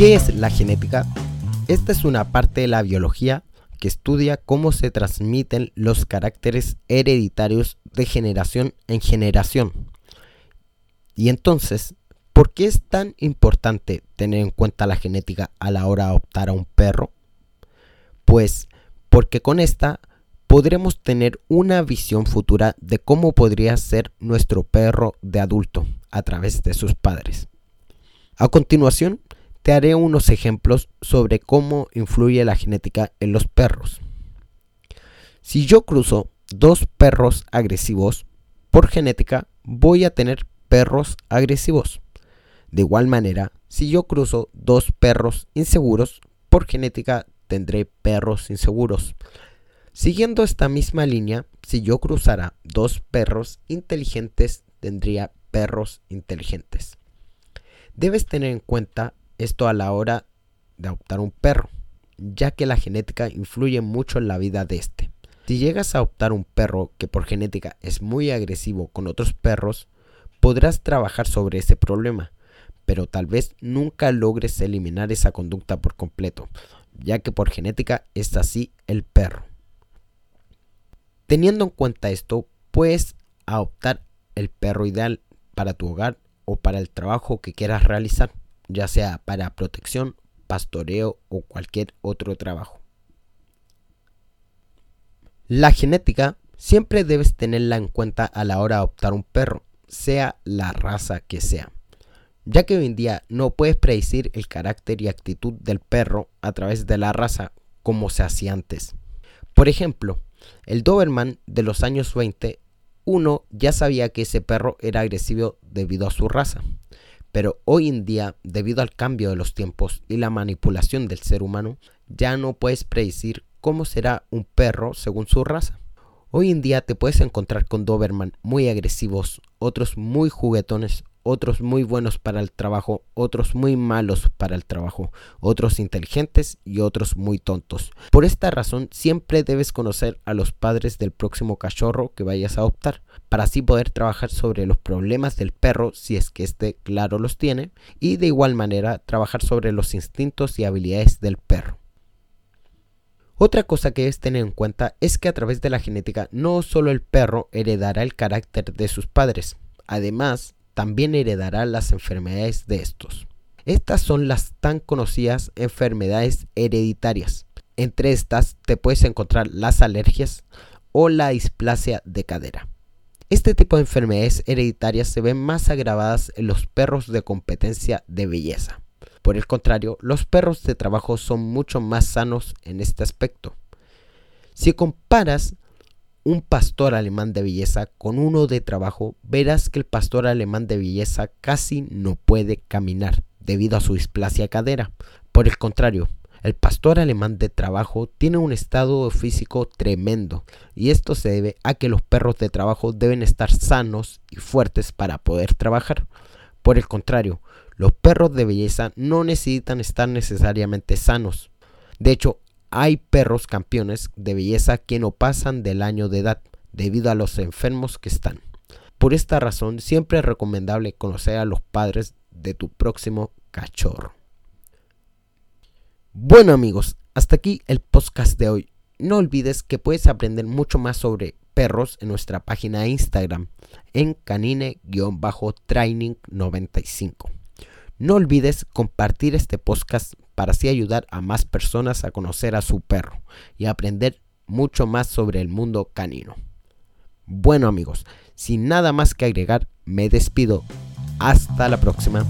¿Qué es la genética? Esta es una parte de la biología que estudia cómo se transmiten los caracteres hereditarios de generación en generación. Y entonces, ¿por qué es tan importante tener en cuenta la genética a la hora de adoptar a un perro? Pues porque con esta podremos tener una visión futura de cómo podría ser nuestro perro de adulto a través de sus padres. A continuación, te haré unos ejemplos sobre cómo influye la genética en los perros. Si yo cruzo dos perros agresivos, por genética voy a tener perros agresivos. De igual manera, si yo cruzo dos perros inseguros, por genética tendré perros inseguros. Siguiendo esta misma línea, si yo cruzara dos perros inteligentes, tendría perros inteligentes. Debes tener en cuenta esto a la hora de adoptar un perro, ya que la genética influye mucho en la vida de este. Si llegas a adoptar un perro que por genética es muy agresivo con otros perros, podrás trabajar sobre ese problema, pero tal vez nunca logres eliminar esa conducta por completo, ya que por genética es así el perro. Teniendo en cuenta esto, puedes adoptar el perro ideal para tu hogar o para el trabajo que quieras realizar, ya sea para protección, pastoreo o cualquier otro trabajo. La genética siempre debes tenerla en cuenta a la hora de adoptar un perro, sea la raza que sea, ya que hoy en día no puedes predecir el carácter y actitud del perro a través de la raza como se hacía antes. Por ejemplo, el Doberman de los años 20, uno ya sabía que ese perro era agresivo debido a su raza, pero hoy en día, debido al cambio de los tiempos y la manipulación del ser humano, ya no puedes predecir cómo será un perro según su raza. Hoy en día te puedes encontrar con Doberman muy agresivos, otros muy juguetones, otros muy buenos para el trabajo, otros muy malos para el trabajo, otros inteligentes y otros muy tontos. Por esta razón siempre debes conocer a los padres del próximo cachorro que vayas a adoptar, para así poder trabajar sobre los problemas del perro si es que éste claro los tiene, y de igual manera trabajar sobre los instintos y habilidades del perro. Otra cosa que debes tener en cuenta es que a través de la genética no solo el perro heredará el carácter de sus padres, además también heredará las enfermedades de estos. Estas son las tan conocidas enfermedades hereditarias. Entre estas te puedes encontrar las alergias o la displasia de cadera. Este tipo de enfermedades hereditarias se ven más agravadas en los perros de competencia de belleza. Por el contrario, los perros de trabajo son mucho más sanos en este aspecto. Si comparas un pastor alemán de belleza con uno de trabajo, verás que el pastor alemán de belleza casi no puede caminar debido a su displasia cadera. Por el contrario, el pastor alemán de trabajo tiene un estado físico tremendo y esto se debe a que los perros de trabajo deben estar sanos y fuertes para poder trabajar. Por el contrario, los perros de belleza no necesitan estar necesariamente sanos. De hecho, hay perros campeones de belleza que no pasan del año de edad debido a los enfermos que están. Por esta razón, siempre es recomendable conocer a los padres de tu próximo cachorro. Bueno amigos, hasta aquí el podcast de hoy. No olvides que puedes aprender mucho más sobre perros en nuestra página de Instagram en canine-training95. No olvides compartir este podcast para así ayudar a más personas a conocer a su perro y aprender mucho más sobre el mundo canino. Bueno amigos, sin nada más que agregar, me despido. Hasta la próxima.